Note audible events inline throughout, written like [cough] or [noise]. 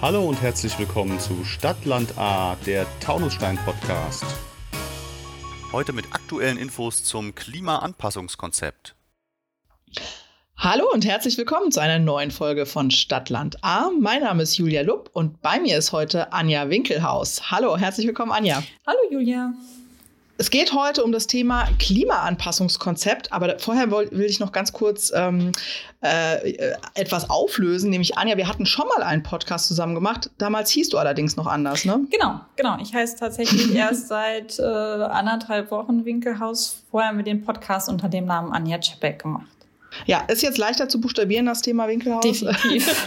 Hallo und herzlich willkommen zu Stadtland A, der Taunusstein Podcast. Heute mit aktuellen Infos zum Klimaanpassungskonzept. Hallo und herzlich willkommen zu einer neuen Folge von Stadtland A. Mein Name ist Julia Lupp und bei mir ist heute Anja Winkelhaus. Hallo, herzlich willkommen, Anja. Hallo, Julia. Es geht heute um das Thema Klimaanpassungskonzept, aber vorher will ich noch ganz kurz ähm, äh, etwas auflösen, nämlich Anja, wir hatten schon mal einen Podcast zusammen gemacht. Damals hieß du allerdings noch anders, ne? Genau, genau. Ich heiße tatsächlich [laughs] erst seit äh, anderthalb Wochen Winkelhaus. Vorher mit dem Podcast unter dem Namen Anja Czepek gemacht. Ja, ist jetzt leichter zu buchstabieren, das Thema Winkelhaus. Definitiv. [laughs]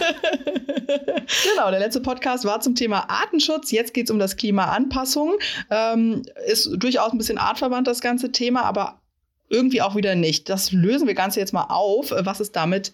genau, der letzte Podcast war zum Thema Artenschutz. Jetzt geht es um das Klimaanpassung. Ähm, ist durchaus ein bisschen artverwandt, das ganze Thema, aber irgendwie auch wieder nicht. Das lösen wir Ganze jetzt mal auf, was es damit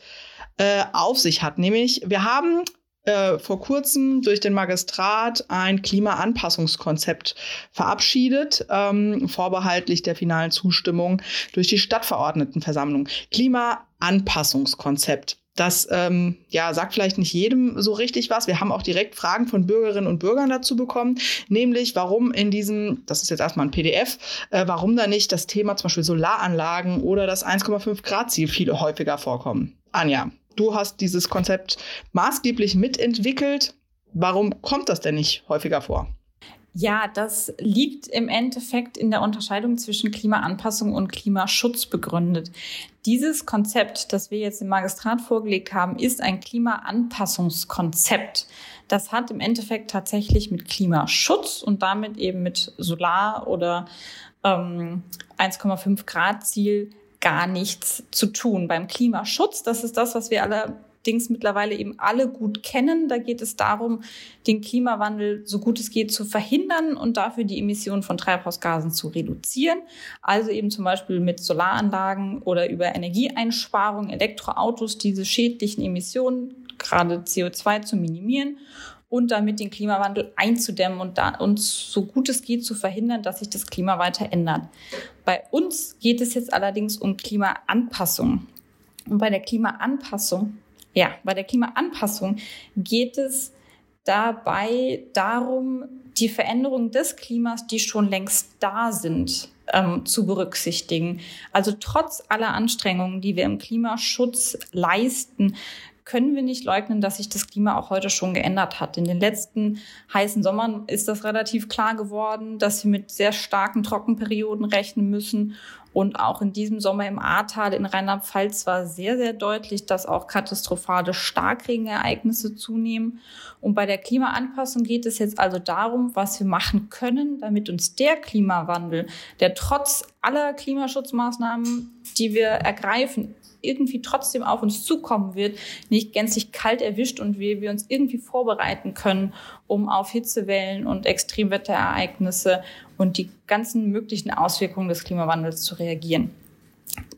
äh, auf sich hat. Nämlich, wir haben äh, vor kurzem durch den Magistrat ein Klimaanpassungskonzept verabschiedet, ähm, vorbehaltlich der finalen Zustimmung durch die Stadtverordnetenversammlung. Klimaanpassungskonzept. Das ähm, ja, sagt vielleicht nicht jedem so richtig was. Wir haben auch direkt Fragen von Bürgerinnen und Bürgern dazu bekommen, nämlich warum in diesem, das ist jetzt erstmal ein PDF, äh, warum da nicht das Thema zum Beispiel Solaranlagen oder das 1,5 Grad Ziel viel häufiger vorkommen. Anja, du hast dieses Konzept maßgeblich mitentwickelt. Warum kommt das denn nicht häufiger vor? Ja, das liegt im Endeffekt in der Unterscheidung zwischen Klimaanpassung und Klimaschutz begründet. Dieses Konzept, das wir jetzt im Magistrat vorgelegt haben, ist ein Klimaanpassungskonzept. Das hat im Endeffekt tatsächlich mit Klimaschutz und damit eben mit Solar- oder ähm, 1,5 Grad Ziel gar nichts zu tun. Beim Klimaschutz, das ist das, was wir allerdings mittlerweile eben alle gut kennen. Da geht es darum, den Klimawandel so gut es geht zu verhindern und dafür die Emissionen von Treibhausgasen zu reduzieren. Also eben zum Beispiel mit Solaranlagen oder über Energieeinsparung, Elektroautos diese schädlichen Emissionen, gerade CO2 zu minimieren und damit den Klimawandel einzudämmen und da uns so gut es geht zu verhindern, dass sich das Klima weiter ändert. Bei uns geht es jetzt allerdings um Klimaanpassung. Und bei der Klimaanpassung, ja, bei der Klimaanpassung geht es dabei darum, die Veränderung des Klimas, die schon längst da sind, ähm, zu berücksichtigen. Also trotz aller Anstrengungen, die wir im Klimaschutz leisten, können wir nicht leugnen, dass sich das Klima auch heute schon geändert hat. In den letzten heißen Sommern ist das relativ klar geworden, dass wir mit sehr starken Trockenperioden rechnen müssen. Und auch in diesem Sommer im Ahrtal in Rheinland-Pfalz war sehr, sehr deutlich, dass auch katastrophale Starkregenereignisse zunehmen. Und bei der Klimaanpassung geht es jetzt also darum, was wir machen können, damit uns der Klimawandel, der trotz aller Klimaschutzmaßnahmen, die wir ergreifen, irgendwie trotzdem auf uns zukommen wird, nicht gänzlich kalt erwischt und wir, wir uns irgendwie vorbereiten können, um auf Hitzewellen und Extremwetterereignisse und die ganzen möglichen Auswirkungen des Klimawandels zu reagieren.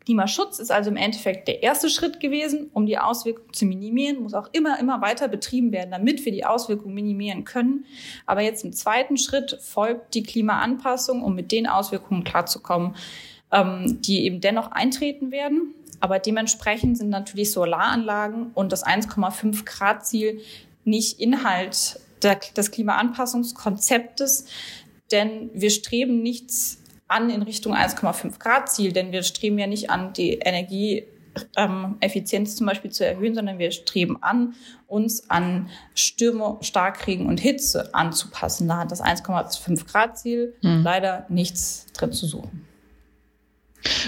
Klimaschutz ist also im Endeffekt der erste Schritt gewesen, um die Auswirkungen zu minimieren, muss auch immer, immer weiter betrieben werden, damit wir die Auswirkungen minimieren können. Aber jetzt im zweiten Schritt folgt die Klimaanpassung, um mit den Auswirkungen klarzukommen, ähm, die eben dennoch eintreten werden. Aber dementsprechend sind natürlich Solaranlagen und das 1,5 Grad Ziel nicht Inhalt des Klimaanpassungskonzeptes, denn wir streben nichts an in Richtung 1,5 Grad Ziel, denn wir streben ja nicht an, die Energieeffizienz zum Beispiel zu erhöhen, sondern wir streben an, uns an Stürme, Starkregen und Hitze anzupassen. Da hat das 1,5 Grad Ziel hm. leider nichts drin zu suchen.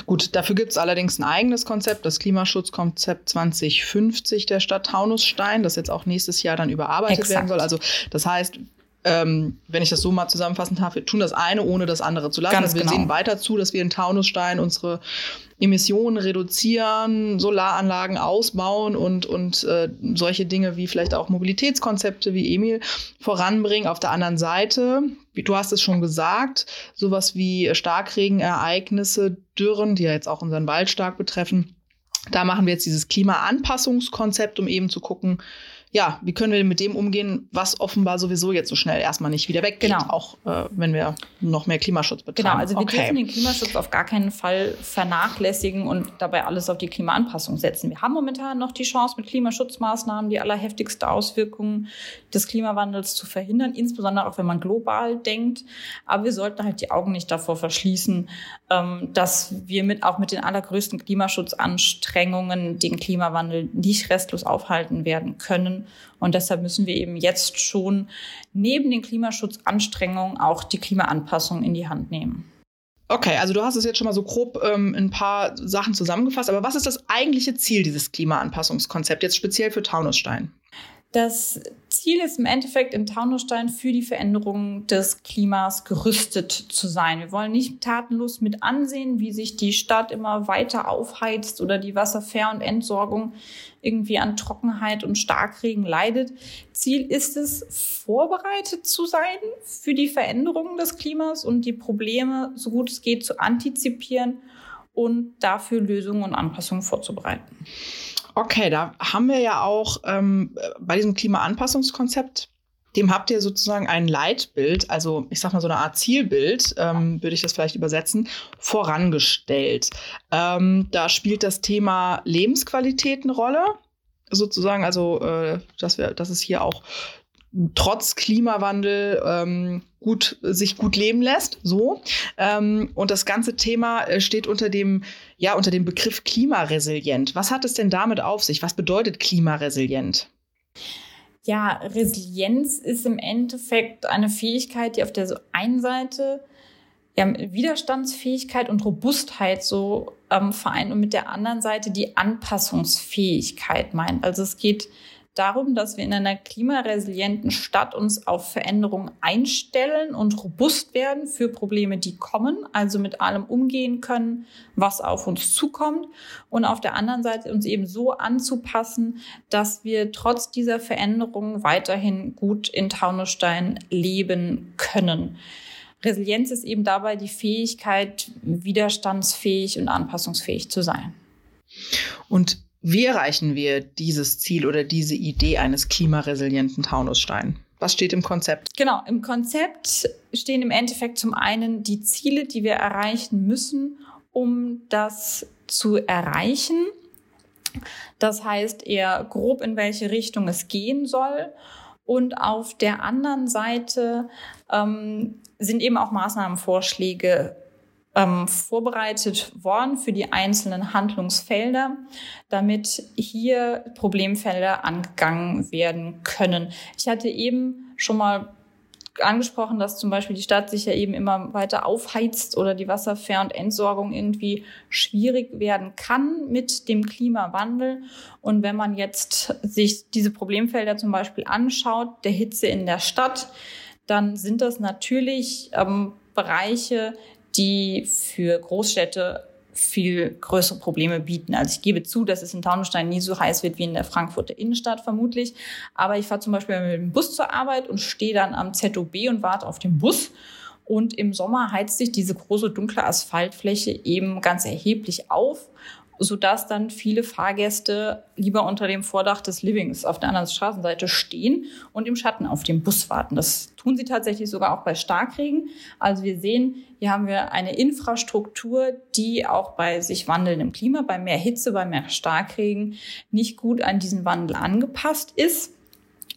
Gut, dafür gibt es allerdings ein eigenes Konzept, das Klimaschutzkonzept 2050 der Stadt Taunusstein, das jetzt auch nächstes Jahr dann überarbeitet Exakt. werden soll. Also das heißt, ähm, wenn ich das so mal zusammenfassen darf, wir tun das eine, ohne das andere zu lassen. Ganz also wir genau. sehen weiter zu, dass wir in Taunusstein unsere Emissionen reduzieren, Solaranlagen ausbauen und, und äh, solche Dinge wie vielleicht auch Mobilitätskonzepte wie Emil voranbringen. Auf der anderen Seite, du hast es schon gesagt, sowas wie Starkregenereignisse, Dürren, die ja jetzt auch unseren Wald stark betreffen. Da machen wir jetzt dieses Klimaanpassungskonzept, um eben zu gucken, ja, wie können wir mit dem umgehen, was offenbar sowieso jetzt so schnell erstmal nicht wieder weggeht, genau. auch äh, wenn wir noch mehr Klimaschutz betreiben. Genau, also wir okay. dürfen den Klimaschutz auf gar keinen Fall vernachlässigen und dabei alles auf die Klimaanpassung setzen. Wir haben momentan noch die Chance, mit Klimaschutzmaßnahmen die allerheftigste Auswirkungen des Klimawandels zu verhindern, insbesondere auch wenn man global denkt. Aber wir sollten halt die Augen nicht davor verschließen, ähm, dass wir mit, auch mit den allergrößten Klimaschutzanstrengungen den Klimawandel nicht restlos aufhalten werden können und deshalb müssen wir eben jetzt schon neben den Klimaschutzanstrengungen auch die Klimaanpassung in die Hand nehmen. Okay, also du hast es jetzt schon mal so grob ähm, ein paar Sachen zusammengefasst, aber was ist das eigentliche Ziel dieses Klimaanpassungskonzepts jetzt speziell für Taunusstein? Das Ziel ist im Endeffekt in Taunusstein für die Veränderung des Klimas gerüstet zu sein. Wir wollen nicht tatenlos mit ansehen, wie sich die Stadt immer weiter aufheizt oder die Wasserver- und Entsorgung irgendwie an Trockenheit und Starkregen leidet. Ziel ist es, vorbereitet zu sein für die Veränderung des Klimas und die Probleme, so gut es geht, zu antizipieren und dafür Lösungen und Anpassungen vorzubereiten. Okay, da haben wir ja auch ähm, bei diesem Klimaanpassungskonzept, dem habt ihr sozusagen ein Leitbild, also ich sag mal so eine Art Zielbild, ähm, würde ich das vielleicht übersetzen, vorangestellt. Ähm, da spielt das Thema Lebensqualität eine Rolle, sozusagen, also äh, dass wir, dass es hier auch trotz Klimawandel ähm, gut sich gut leben lässt. So ähm, und das ganze Thema äh, steht unter dem ja unter dem Begriff klimaresilient. Was hat es denn damit auf sich? Was bedeutet klimaresilient? Ja, Resilienz ist im Endeffekt eine Fähigkeit, die auf der einen Seite ja, Widerstandsfähigkeit und Robustheit so ähm, vereint und mit der anderen Seite die Anpassungsfähigkeit meint. Also es geht darum, dass wir in einer klimaresilienten Stadt uns auf Veränderungen einstellen und robust werden für Probleme, die kommen, also mit allem umgehen können, was auf uns zukommt und auf der anderen Seite uns eben so anzupassen, dass wir trotz dieser Veränderungen weiterhin gut in Taunusstein leben können. Resilienz ist eben dabei die Fähigkeit, widerstandsfähig und anpassungsfähig zu sein. Und wie erreichen wir dieses Ziel oder diese Idee eines klimaresilienten Taunusstein? Was steht im Konzept? Genau, im Konzept stehen im Endeffekt zum einen die Ziele, die wir erreichen müssen, um das zu erreichen. Das heißt eher grob, in welche Richtung es gehen soll. Und auf der anderen Seite ähm, sind eben auch Maßnahmenvorschläge ähm, vorbereitet worden für die einzelnen Handlungsfelder, damit hier Problemfelder angegangen werden können. Ich hatte eben schon mal angesprochen, dass zum Beispiel die Stadt sich ja eben immer weiter aufheizt oder die Wasserver- und Entsorgung irgendwie schwierig werden kann mit dem Klimawandel. Und wenn man jetzt sich diese Problemfelder zum Beispiel anschaut, der Hitze in der Stadt, dann sind das natürlich ähm, Bereiche, die für Großstädte viel größere Probleme bieten. Also ich gebe zu, dass es in Taunusstein nie so heiß wird wie in der Frankfurter Innenstadt vermutlich. Aber ich fahre zum Beispiel mit dem Bus zur Arbeit und stehe dann am ZOB und warte auf den Bus. Und im Sommer heizt sich diese große dunkle Asphaltfläche eben ganz erheblich auf sodass dann viele Fahrgäste lieber unter dem Vordach des Livings auf der anderen Straßenseite stehen und im Schatten auf den Bus warten. Das tun sie tatsächlich sogar auch bei Starkregen. Also wir sehen, hier haben wir eine Infrastruktur, die auch bei sich wandelndem Klima, bei mehr Hitze, bei mehr Starkregen nicht gut an diesen Wandel angepasst ist.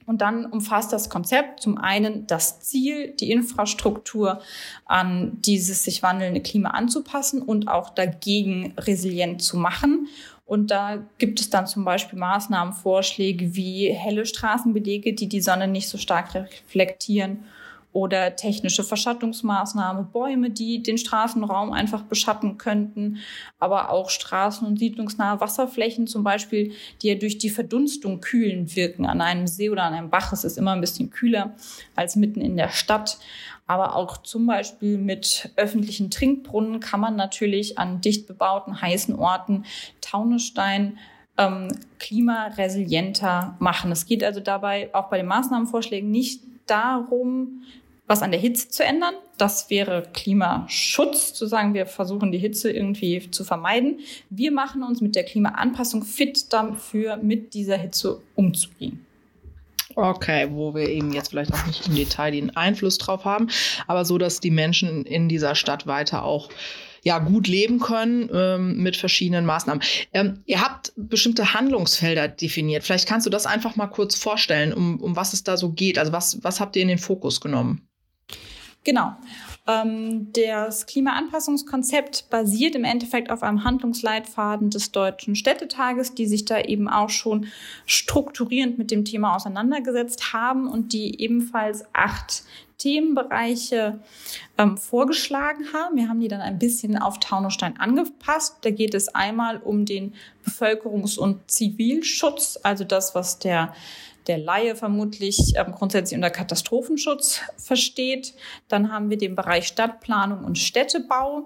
Und dann umfasst das Konzept zum einen das Ziel, die Infrastruktur an dieses sich wandelnde Klima anzupassen und auch dagegen resilient zu machen. Und da gibt es dann zum Beispiel Maßnahmenvorschläge wie helle Straßenbelege, die die Sonne nicht so stark reflektieren oder technische Verschattungsmaßnahmen, Bäume, die den Straßenraum einfach beschatten könnten, aber auch straßen- und siedlungsnahe Wasserflächen zum Beispiel, die ja durch die Verdunstung kühlend wirken. An einem See oder an einem Bach ist es immer ein bisschen kühler als mitten in der Stadt. Aber auch zum Beispiel mit öffentlichen Trinkbrunnen kann man natürlich an dicht bebauten, heißen Orten Taunusstein ähm, klimaresilienter machen. Es geht also dabei auch bei den Maßnahmenvorschlägen nicht darum, was an der Hitze zu ändern. Das wäre Klimaschutz, zu sagen, wir versuchen die Hitze irgendwie zu vermeiden. Wir machen uns mit der Klimaanpassung fit dafür, mit dieser Hitze umzugehen. Okay, wo wir eben jetzt vielleicht auch nicht im Detail den Einfluss drauf haben, aber so, dass die Menschen in dieser Stadt weiter auch ja gut leben können ähm, mit verschiedenen Maßnahmen. Ähm, ihr habt bestimmte Handlungsfelder definiert. Vielleicht kannst du das einfach mal kurz vorstellen, um, um was es da so geht. Also was, was habt ihr in den Fokus genommen? Genau. Ähm, das Klimaanpassungskonzept basiert im Endeffekt auf einem Handlungsleitfaden des Deutschen Städtetages, die sich da eben auch schon strukturierend mit dem Thema auseinandergesetzt haben und die ebenfalls acht Themenbereiche ähm, vorgeschlagen haben. Wir haben die dann ein bisschen auf Taunusstein angepasst. Da geht es einmal um den Bevölkerungs- und Zivilschutz, also das, was der der Laie vermutlich ähm, grundsätzlich unter Katastrophenschutz versteht. Dann haben wir den Bereich Stadtplanung und Städtebau.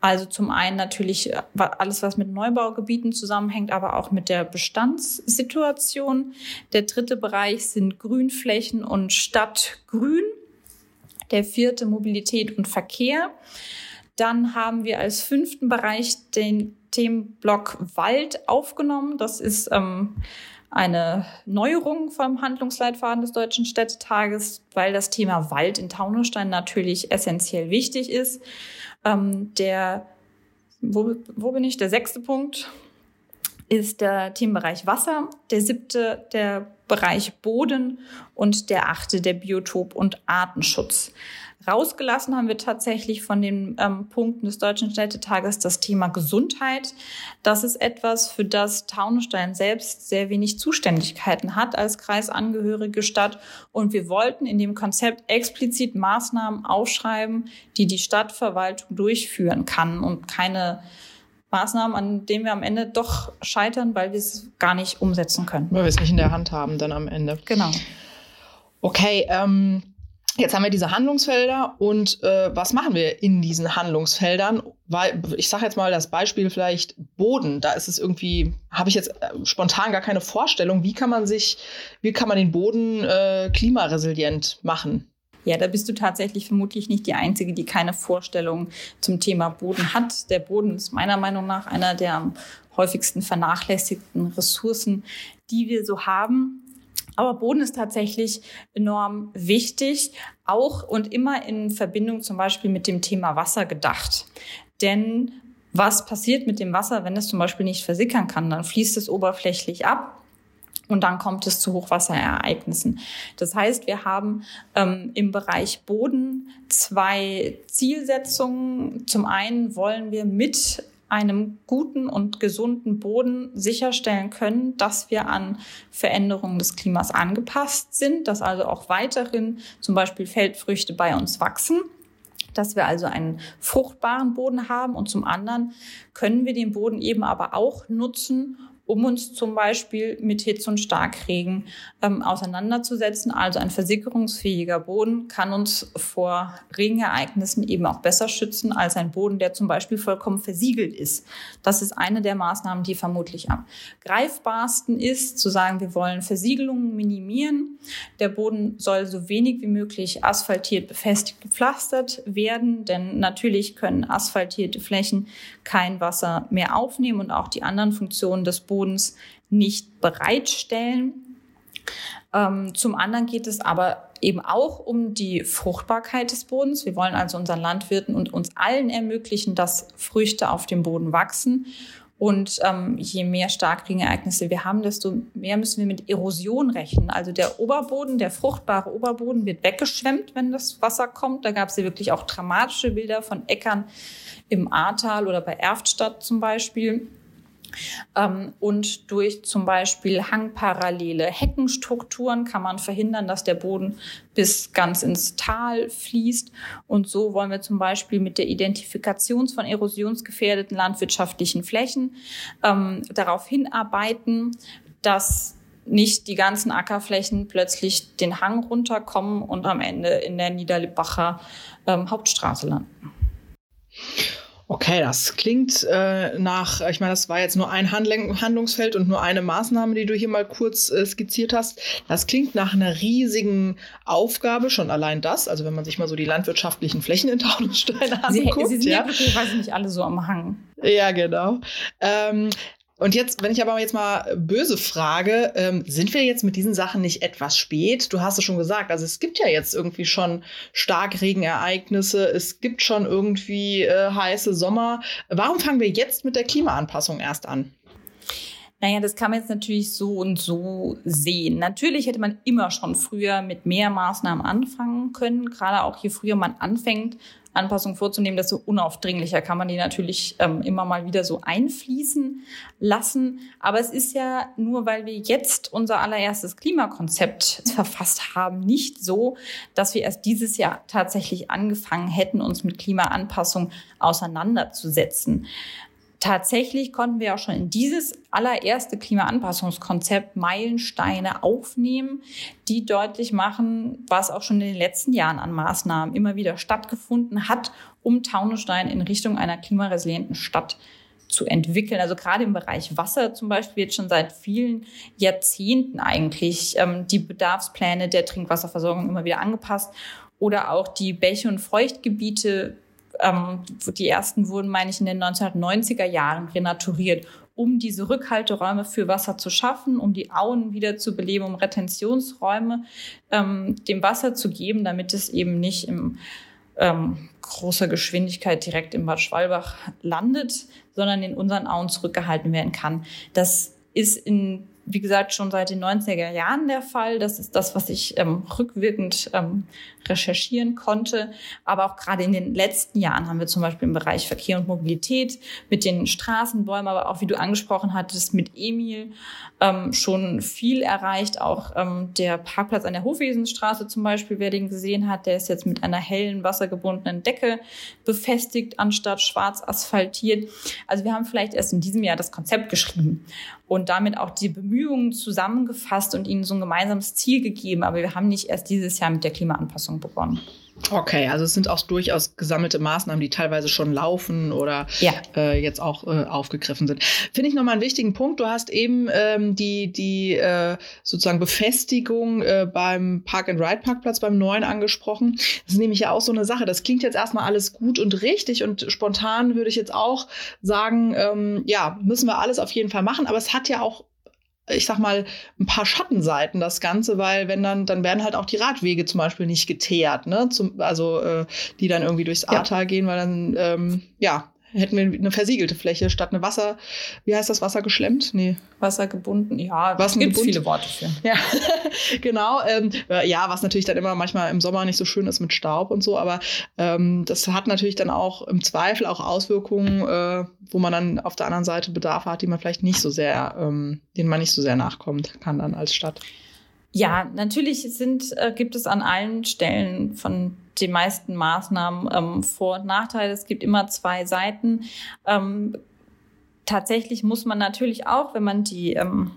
Also zum einen natürlich äh, alles, was mit Neubaugebieten zusammenhängt, aber auch mit der Bestandssituation. Der dritte Bereich sind Grünflächen und Stadtgrün. Der vierte Mobilität und Verkehr. Dann haben wir als fünften Bereich den Themenblock Wald aufgenommen. Das ist ähm, eine Neuerung vom Handlungsleitfaden des Deutschen Städtetages, weil das Thema Wald in Taunusstein natürlich essentiell wichtig ist. Ähm, der, wo, wo bin ich? Der sechste Punkt ist der Themenbereich Wasser, der siebte der Bereich Boden und der achte der Biotop- und Artenschutz. Rausgelassen haben wir tatsächlich von den ähm, Punkten des Deutschen Städtetages das Thema Gesundheit. Das ist etwas, für das Taunusstein selbst sehr wenig Zuständigkeiten hat als kreisangehörige Stadt. Und wir wollten in dem Konzept explizit Maßnahmen aufschreiben, die die Stadtverwaltung durchführen kann und keine Maßnahmen, an denen wir am Ende doch scheitern, weil wir es gar nicht umsetzen können. Weil wir es nicht in der Hand haben dann am Ende. Genau. Okay, ähm, Jetzt haben wir diese Handlungsfelder und äh, was machen wir in diesen Handlungsfeldern? Weil ich sage jetzt mal das Beispiel vielleicht Boden. Da ist es irgendwie, habe ich jetzt äh, spontan gar keine Vorstellung. Wie kann man sich, wie kann man den Boden äh, klimaresilient machen? Ja, da bist du tatsächlich vermutlich nicht die Einzige, die keine Vorstellung zum Thema Boden hat. Der Boden ist meiner Meinung nach einer der am häufigsten vernachlässigten Ressourcen, die wir so haben. Aber Boden ist tatsächlich enorm wichtig, auch und immer in Verbindung zum Beispiel mit dem Thema Wasser gedacht. Denn was passiert mit dem Wasser, wenn es zum Beispiel nicht versickern kann? Dann fließt es oberflächlich ab. Und dann kommt es zu Hochwasserereignissen. Das heißt, wir haben ähm, im Bereich Boden zwei Zielsetzungen. Zum einen wollen wir mit einem guten und gesunden Boden sicherstellen können, dass wir an Veränderungen des Klimas angepasst sind, dass also auch weiterhin zum Beispiel Feldfrüchte bei uns wachsen dass wir also einen fruchtbaren Boden haben. Und zum anderen können wir den Boden eben aber auch nutzen, um uns zum Beispiel mit Hitze und Starkregen ähm, auseinanderzusetzen. Also ein versickerungsfähiger Boden kann uns vor Regenereignissen eben auch besser schützen als ein Boden, der zum Beispiel vollkommen versiegelt ist. Das ist eine der Maßnahmen, die vermutlich am greifbarsten ist, zu sagen, wir wollen Versiegelungen minimieren. Der Boden soll so wenig wie möglich asphaltiert, befestigt, gepflastert werden, denn natürlich können asphaltierte Flächen kein Wasser mehr aufnehmen und auch die anderen Funktionen des Bodens Bodens nicht bereitstellen. Ähm, zum anderen geht es aber eben auch um die Fruchtbarkeit des Bodens. Wir wollen also unseren Landwirten und uns allen ermöglichen, dass Früchte auf dem Boden wachsen. Und ähm, je mehr Starkregenereignisse wir haben, desto mehr müssen wir mit Erosion rechnen. Also der Oberboden, der fruchtbare Oberboden wird weggeschwemmt, wenn das Wasser kommt. Da gab es ja wirklich auch dramatische Bilder von Äckern im Ahrtal oder bei Erftstadt zum Beispiel. Ähm, und durch zum Beispiel hangparallele Heckenstrukturen kann man verhindern, dass der Boden bis ganz ins Tal fließt. Und so wollen wir zum Beispiel mit der Identifikation von erosionsgefährdeten landwirtschaftlichen Flächen ähm, darauf hinarbeiten, dass nicht die ganzen Ackerflächen plötzlich den Hang runterkommen und am Ende in der Niederlibbacher ähm, Hauptstraße landen. Okay, das klingt äh, nach, ich meine, das war jetzt nur ein Handling, Handlungsfeld und nur eine Maßnahme, die du hier mal kurz äh, skizziert hast. Das klingt nach einer riesigen Aufgabe, schon allein das. Also wenn man sich mal so die landwirtschaftlichen Flächen in Taunusstein anguckt. Sie, sie sind ja, ja wirklich, weiß nicht, alle so am Hang. Ja, genau. Ähm, Und jetzt, wenn ich aber jetzt mal böse frage, ähm, sind wir jetzt mit diesen Sachen nicht etwas spät? Du hast es schon gesagt, also es gibt ja jetzt irgendwie schon Starkregenereignisse, es gibt schon irgendwie äh, heiße Sommer. Warum fangen wir jetzt mit der Klimaanpassung erst an? Naja, das kann man jetzt natürlich so und so sehen. Natürlich hätte man immer schon früher mit mehr Maßnahmen anfangen können. Gerade auch je früher man anfängt, Anpassungen vorzunehmen, desto unaufdringlicher kann man die natürlich ähm, immer mal wieder so einfließen lassen. Aber es ist ja nur, weil wir jetzt unser allererstes Klimakonzept verfasst haben, nicht so, dass wir erst dieses Jahr tatsächlich angefangen hätten, uns mit Klimaanpassung auseinanderzusetzen. Tatsächlich konnten wir auch schon in dieses allererste Klimaanpassungskonzept Meilensteine aufnehmen, die deutlich machen, was auch schon in den letzten Jahren an Maßnahmen immer wieder stattgefunden hat, um Taunusstein in Richtung einer klimaresilienten Stadt zu entwickeln. Also gerade im Bereich Wasser zum Beispiel wird schon seit vielen Jahrzehnten eigentlich ähm, die Bedarfspläne der Trinkwasserversorgung immer wieder angepasst oder auch die Bäche und Feuchtgebiete ähm, die ersten wurden, meine ich, in den 1990er Jahren renaturiert, um diese Rückhalteräume für Wasser zu schaffen, um die Auen wieder zu beleben, um Retentionsräume ähm, dem Wasser zu geben, damit es eben nicht im ähm, großer Geschwindigkeit direkt im Bad Schwalbach landet, sondern in unseren Auen zurückgehalten werden kann. Das ist in wie gesagt, schon seit den 90er Jahren der Fall. Das ist das, was ich ähm, rückwirkend ähm, recherchieren konnte. Aber auch gerade in den letzten Jahren haben wir zum Beispiel im Bereich Verkehr und Mobilität mit den Straßenbäumen, aber auch wie du angesprochen hattest, mit Emil ähm, schon viel erreicht. Auch ähm, der Parkplatz an der Hofwesenstraße zum Beispiel, wer den gesehen hat, der ist jetzt mit einer hellen, wassergebundenen Decke befestigt, anstatt schwarz asphaltiert. Also wir haben vielleicht erst in diesem Jahr das Konzept geschrieben und damit auch die Bemühungen zusammengefasst und ihnen so ein gemeinsames Ziel gegeben. Aber wir haben nicht erst dieses Jahr mit der Klimaanpassung begonnen. Okay, also es sind auch durchaus gesammelte Maßnahmen, die teilweise schon laufen oder ja. äh, jetzt auch äh, aufgegriffen sind. Finde ich nochmal einen wichtigen Punkt. Du hast eben ähm, die, die äh, sozusagen Befestigung äh, beim Park-and-Ride-Parkplatz beim neuen angesprochen. Das ist nämlich ja auch so eine Sache. Das klingt jetzt erstmal alles gut und richtig und spontan würde ich jetzt auch sagen, ähm, ja, müssen wir alles auf jeden Fall machen. Aber es hat ja auch ich sag mal, ein paar Schattenseiten das Ganze, weil wenn dann, dann werden halt auch die Radwege zum Beispiel nicht geteert, ne? Zum, also äh, die dann irgendwie durchs Ahrtal ja. gehen, weil dann, ähm, ja, hätten wir eine versiegelte Fläche statt eine Wasser, wie heißt das, Wasser geschlemmt? Nee. Wasser gebunden, ja, es gibt viele Worte für. Ja, [laughs] genau. Ähm, äh, ja, was natürlich dann immer manchmal im Sommer nicht so schön ist mit Staub und so, aber ähm, das hat natürlich dann auch im Zweifel auch Auswirkungen, äh, wo man dann auf der anderen Seite Bedarfe hat, die man vielleicht nicht so sehr, ähm, denen man nicht so sehr nachkommt kann dann als Stadt. Ja, natürlich sind, äh, gibt es an allen Stellen von den meisten Maßnahmen ähm, Vor- und Nachteile. Es gibt immer zwei Seiten. Ähm, tatsächlich muss man natürlich auch, wenn man die, ähm,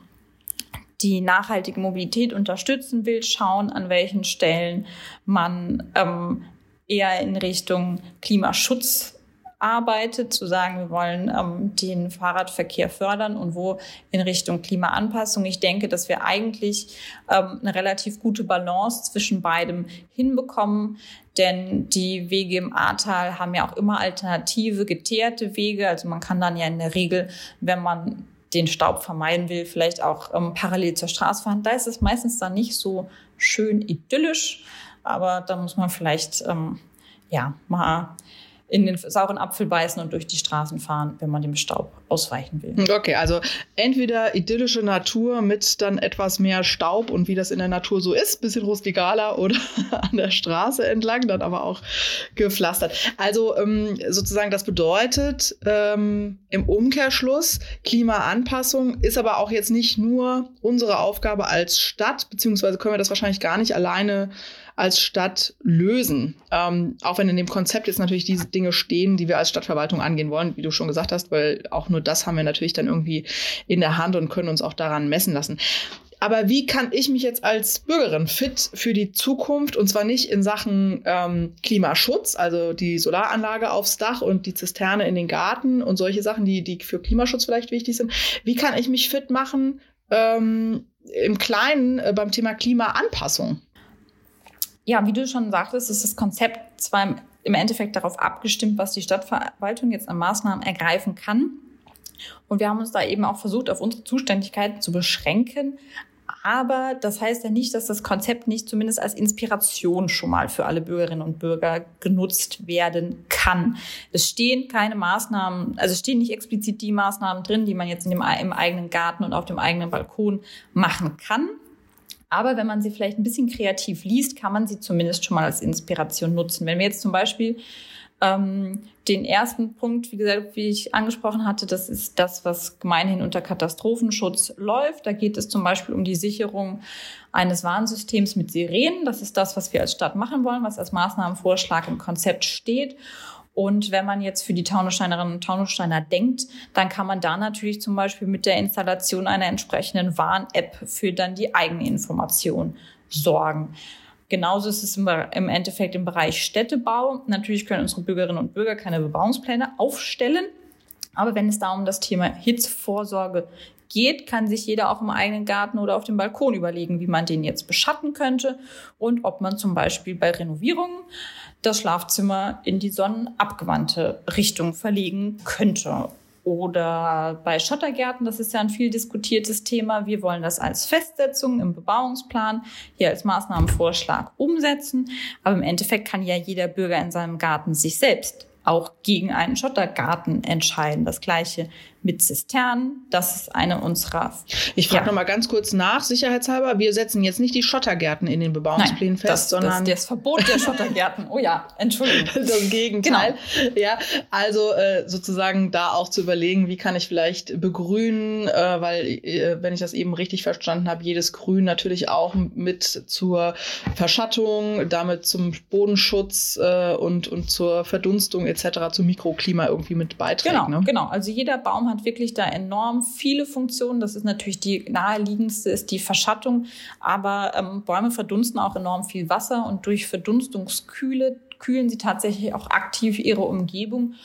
die nachhaltige Mobilität unterstützen will, schauen, an welchen Stellen man ähm, eher in Richtung Klimaschutz arbeitet, zu sagen, wir wollen ähm, den Fahrradverkehr fördern und wo in Richtung Klimaanpassung. Ich denke, dass wir eigentlich ähm, eine relativ gute Balance zwischen beidem hinbekommen. Denn die Wege im Ahrtal haben ja auch immer alternative, geteerte Wege. Also man kann dann ja in der Regel, wenn man den Staub vermeiden will, vielleicht auch ähm, parallel zur Straße fahren. Da ist es meistens dann nicht so schön idyllisch, aber da muss man vielleicht ähm, ja mal in den sauren Apfel beißen und durch die Straßen fahren, wenn man dem Staub ausweichen will. Okay, also entweder idyllische Natur mit dann etwas mehr Staub und wie das in der Natur so ist, bisschen rustikaler [laughs] oder an der Straße entlang, dann aber auch gepflastert. Also ähm, sozusagen das bedeutet ähm, im Umkehrschluss, Klimaanpassung ist aber auch jetzt nicht nur unsere Aufgabe als Stadt, beziehungsweise können wir das wahrscheinlich gar nicht alleine als Stadt lösen. Ähm, auch wenn in dem Konzept jetzt natürlich diese Dinge stehen, die wir als Stadtverwaltung angehen wollen, wie du schon gesagt hast, weil auch nur das haben wir natürlich dann irgendwie in der Hand und können uns auch daran messen lassen. Aber wie kann ich mich jetzt als Bürgerin fit für die Zukunft und zwar nicht in Sachen ähm, Klimaschutz, also die Solaranlage aufs Dach und die Zisterne in den Garten und solche Sachen, die, die für Klimaschutz vielleicht wichtig sind. Wie kann ich mich fit machen ähm, im Kleinen äh, beim Thema Klimaanpassung? Ja, wie du schon sagtest, ist das Konzept zwar im Endeffekt darauf abgestimmt, was die Stadtverwaltung jetzt an Maßnahmen ergreifen kann. Und wir haben uns da eben auch versucht, auf unsere Zuständigkeiten zu beschränken. Aber das heißt ja nicht, dass das Konzept nicht zumindest als Inspiration schon mal für alle Bürgerinnen und Bürger genutzt werden kann. Es stehen keine Maßnahmen, also stehen nicht explizit die Maßnahmen drin, die man jetzt in dem, im eigenen Garten und auf dem eigenen Balkon machen kann. Aber wenn man sie vielleicht ein bisschen kreativ liest, kann man sie zumindest schon mal als Inspiration nutzen. Wenn wir jetzt zum Beispiel ähm, den ersten Punkt, wie gesagt, wie ich angesprochen hatte, das ist das, was gemeinhin unter Katastrophenschutz läuft. Da geht es zum Beispiel um die Sicherung eines Warnsystems mit Sirenen. Das ist das, was wir als Stadt machen wollen, was als Maßnahmenvorschlag im Konzept steht. Und wenn man jetzt für die Taunussteinerinnen und Taunussteiner denkt, dann kann man da natürlich zum Beispiel mit der Installation einer entsprechenden Warn-App für dann die eigene Information sorgen. Genauso ist es im, Endeffekt im Bereich Städtebau. Natürlich können unsere Bürgerinnen und Bürger keine Bebauungspläne aufstellen. Aber wenn es da um das Thema Hitzevorsorge geht, kann sich jeder auch im eigenen Garten oder auf dem Balkon überlegen, wie man den jetzt beschatten könnte und ob man zum Beispiel bei Renovierungen das Schlafzimmer in die sonnenabgewandte Richtung verlegen könnte. Oder bei Schottergärten, das ist ja ein viel diskutiertes Thema. Wir wollen das als Festsetzung im Bebauungsplan hier als Maßnahmenvorschlag umsetzen. Aber im Endeffekt kann ja jeder Bürger in seinem Garten sich selbst auch gegen einen Schottergarten entscheiden. Das gleiche mit Zisternen. Das ist eine unserer. Ich frage ja. noch mal ganz kurz nach, sicherheitshalber. Wir setzen jetzt nicht die Schottergärten in den Bebauungsplänen Nein, fest, das, sondern das, das Verbot der [laughs] Schottergärten. Oh ja, Entschuldigung. [laughs] Das Gegenteil. Genau. Ja, also äh, sozusagen da auch zu überlegen, wie kann ich vielleicht begrünen, äh, weil äh, wenn ich das eben richtig verstanden habe, jedes Grün natürlich auch mit zur Verschattung, damit zum Bodenschutz äh, und und zur Verdunstung etc. zum Mikroklima irgendwie mit beiträgt. Genau, ne? genau. Also jeder Baum hat wirklich da enorm viele Funktionen. Das ist natürlich die naheliegendste, ist die Verschattung. Aber ähm, Bäume verdunsten auch enorm viel Wasser und durch Verdunstungskühle kühlen sie tatsächlich auch aktiv ihre Umgebung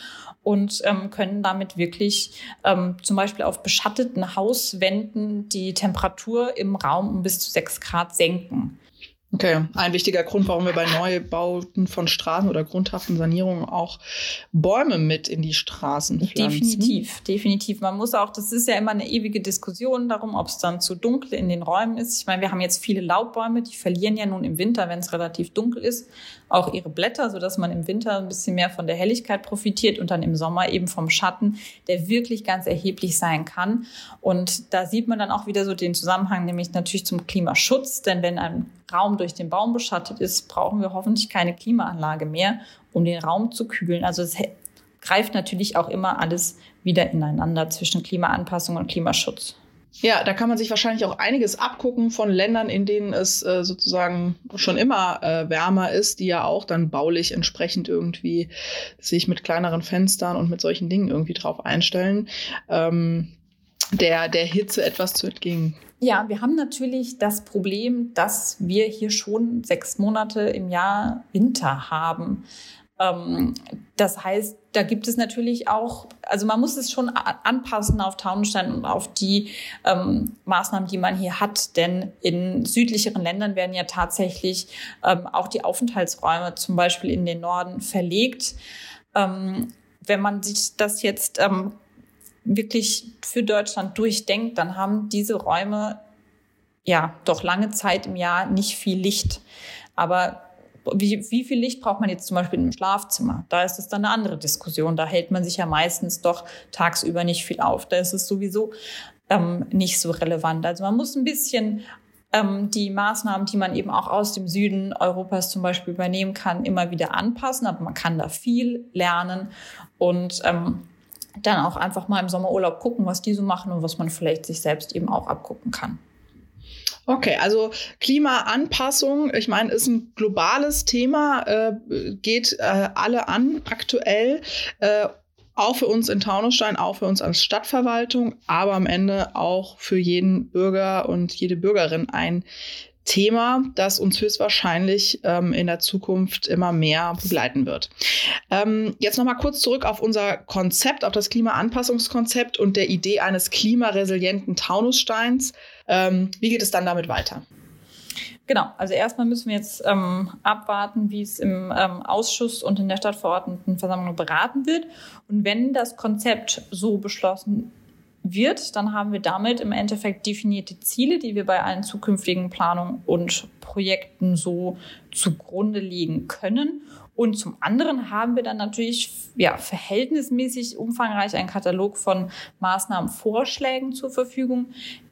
und ähm, können damit wirklich ähm, zum Beispiel auf beschatteten Hauswänden die Temperatur im Raum um bis zu sechs Grad senken. Okay, ein wichtiger Grund, warum wir bei Neubauten von Straßen oder grundhaften Sanierungen auch Bäume mit in die Straßen pflanzen. Definitiv, definitiv. Man muss auch, das ist ja immer eine ewige Diskussion darum, ob es dann zu dunkel in den Räumen ist. Ich meine, wir haben jetzt viele Laubbäume, die verlieren ja nun im Winter, wenn es relativ dunkel ist, auch ihre Blätter, sodass man im Winter ein bisschen mehr von der Helligkeit profitiert und dann im Sommer eben vom Schatten, der wirklich ganz erheblich sein kann. Und da sieht man dann auch wieder so den Zusammenhang, nämlich natürlich zum Klimaschutz, denn wenn ein Raum durch den Baum beschattet ist, brauchen wir hoffentlich keine Klimaanlage mehr, um den Raum zu kühlen. Also es greift natürlich auch immer alles wieder ineinander zwischen Klimaanpassung und Klimaschutz. Ja, da kann man sich wahrscheinlich auch einiges abgucken von Ländern, in denen es äh, sozusagen schon immer äh, wärmer ist, die ja auch dann baulich entsprechend irgendwie sich mit kleineren Fenstern und mit solchen Dingen irgendwie drauf einstellen, ähm, der, der Hitze etwas zu entgegen ja, wir haben natürlich das Problem, dass wir hier schon sechs Monate im Jahr Winter haben. Ähm, das heißt, da gibt es natürlich auch, also man muss es schon anpassen auf Taunusstein und auf die ähm, Maßnahmen, die man hier hat. Denn in südlicheren Ländern werden ja tatsächlich ähm, auch die Aufenthaltsräume zum Beispiel in den Norden verlegt. Ähm, wenn man sich das jetzt ähm, wirklich für Deutschland durchdenkt, dann haben diese Räume ja doch lange Zeit im Jahr nicht viel Licht. Aber wie, wie viel Licht braucht man jetzt zum Beispiel im Schlafzimmer? Da ist es dann eine andere Diskussion. Da hält man sich ja meistens doch tagsüber nicht viel auf. Da ist es sowieso ähm, nicht so relevant. Also man muss ein bisschen ähm, die Maßnahmen, die man eben auch aus dem Süden Europas zum Beispiel übernehmen kann, immer wieder anpassen. Aber man kann da viel lernen und ähm, dann auch einfach mal im Sommerurlaub gucken, was die so machen und was man vielleicht sich selbst eben auch abgucken kann. Okay, also Klimaanpassung, ich meine, ist ein globales Thema, äh, geht äh, alle an aktuell. Äh, auch für uns in Taunusstein, auch für uns als Stadtverwaltung, aber am Ende auch für jeden Bürger und jede Bürgerin ein Thema, das uns höchstwahrscheinlich ähm, in der Zukunft immer mehr begleiten wird. Ähm, jetzt nochmal kurz zurück auf unser Konzept, auf das Klimaanpassungskonzept und der Idee eines klimaresilienten Taunussteins. Ähm, wie geht es dann damit weiter? Genau, also erstmal müssen wir jetzt ähm, abwarten, wie es im ähm, Ausschuss und in der Stadtverordnetenversammlung beraten wird. Und wenn das Konzept so beschlossen wird, dann haben wir damit im Endeffekt definierte Ziele, die wir bei allen zukünftigen Planungen und Projekten so zugrunde legen können. Und zum anderen haben wir dann natürlich ja, verhältnismäßig umfangreich einen Katalog von Maßnahmenvorschlägen zur Verfügung,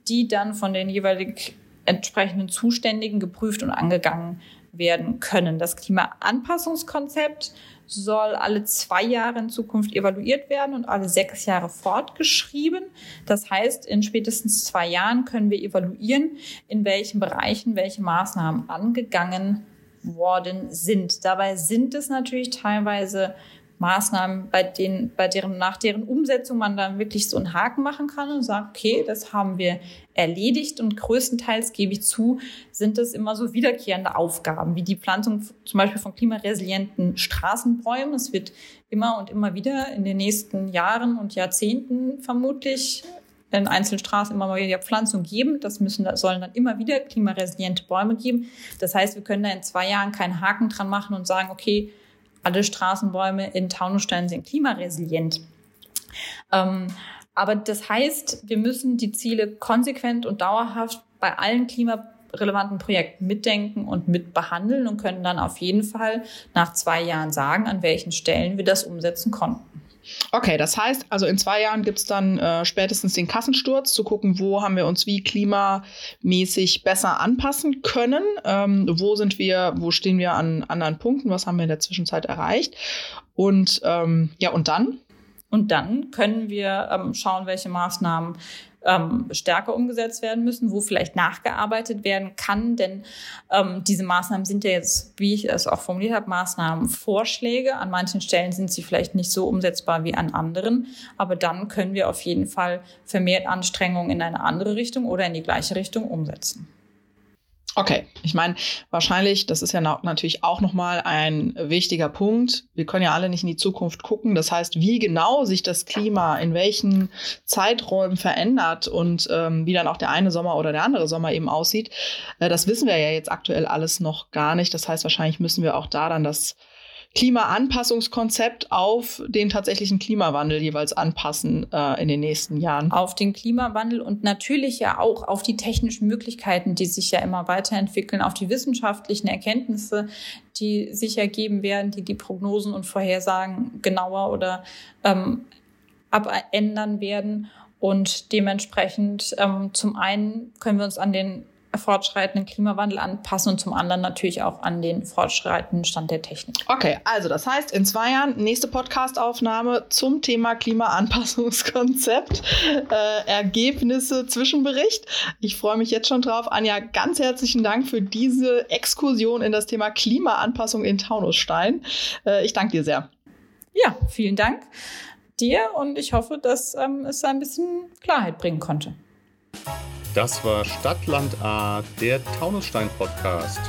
die dann von den jeweilig entsprechenden Zuständigen geprüft und angegangen werden können. Das Klimaanpassungskonzept soll alle zwei Jahre in Zukunft evaluiert werden und alle sechs Jahre fortgeschrieben. Das heißt, in spätestens zwei Jahren können wir evaluieren, in welchen Bereichen welche Maßnahmen angegangen worden sind. Dabei sind es natürlich teilweise Maßnahmen, bei denen, bei deren, nach deren Umsetzung man dann wirklich so einen Haken machen kann und sagt, okay, das haben wir erledigt und größtenteils gebe ich zu, sind es immer so wiederkehrende Aufgaben, wie die Pflanzung zum Beispiel von klimaresilienten Straßenbäumen. Es wird immer und immer wieder in den nächsten Jahren und Jahrzehnten vermutlich in einzelnen Straßen immer mal wieder Pflanzung geben. Das müssen, sollen dann immer wieder klimaresiliente Bäume geben. Das heißt, wir können da in zwei Jahren keinen Haken dran machen und sagen, okay, alle Straßenbäume in Taunusstein sind klimaresilient. Ähm, aber das heißt, wir müssen die Ziele konsequent und dauerhaft bei allen klimarelevanten Projekten mitdenken und mitbehandeln und können dann auf jeden Fall nach zwei Jahren sagen, an welchen Stellen wir das umsetzen konnten. Okay, das heißt, also in zwei Jahren gibt es dann äh, spätestens den Kassensturz, zu gucken, wo haben wir uns wie klimamäßig besser anpassen können, ähm, wo sind wir, wo stehen wir an anderen Punkten, was haben wir in der Zwischenzeit erreicht. Und ähm, ja, und dann? Und dann können wir ähm, schauen, welche Maßnahmen ähm, stärker umgesetzt werden müssen, wo vielleicht nachgearbeitet werden kann. Denn ähm, diese Maßnahmen sind ja jetzt, wie ich es auch formuliert habe, Maßnahmenvorschläge. An manchen Stellen sind sie vielleicht nicht so umsetzbar wie an anderen. Aber dann können wir auf jeden Fall vermehrt Anstrengungen in eine andere Richtung oder in die gleiche Richtung umsetzen. Okay, ich meine, wahrscheinlich, das ist ja natürlich auch nochmal ein wichtiger Punkt. Wir können ja alle nicht in die Zukunft gucken. Das heißt, wie genau sich das Klima in welchen Zeiträumen verändert und ähm, wie dann auch der eine Sommer oder der andere Sommer eben aussieht, äh, das wissen wir ja jetzt aktuell alles noch gar nicht. Das heißt, wahrscheinlich müssen wir auch da dann das Klimaanpassungskonzept auf den tatsächlichen Klimawandel jeweils anpassen äh, in den nächsten Jahren. Auf den Klimawandel und natürlich ja auch auf die technischen Möglichkeiten, die sich ja immer weiterentwickeln, auf die wissenschaftlichen Erkenntnisse, die sich ergeben werden, die die Prognosen und Vorhersagen genauer oder ähm, abändern werden. Und dementsprechend ähm, zum einen können wir uns an den fortschreitenden Klimawandel anpassen und zum anderen natürlich auch an den fortschreitenden Stand der Technik. Okay, also das heißt, in zwei Jahren nächste Podcastaufnahme zum Thema Klimaanpassungskonzept, äh, Ergebnisse, Zwischenbericht. Ich freue mich jetzt schon drauf. Anja, ganz herzlichen Dank für diese Exkursion in das Thema Klimaanpassung in Taunusstein. Äh, ich danke dir sehr. Ja, vielen Dank dir und ich hoffe, dass ähm, es ein bisschen Klarheit bringen konnte. Das war Stadtland A, der Taunusstein Podcast.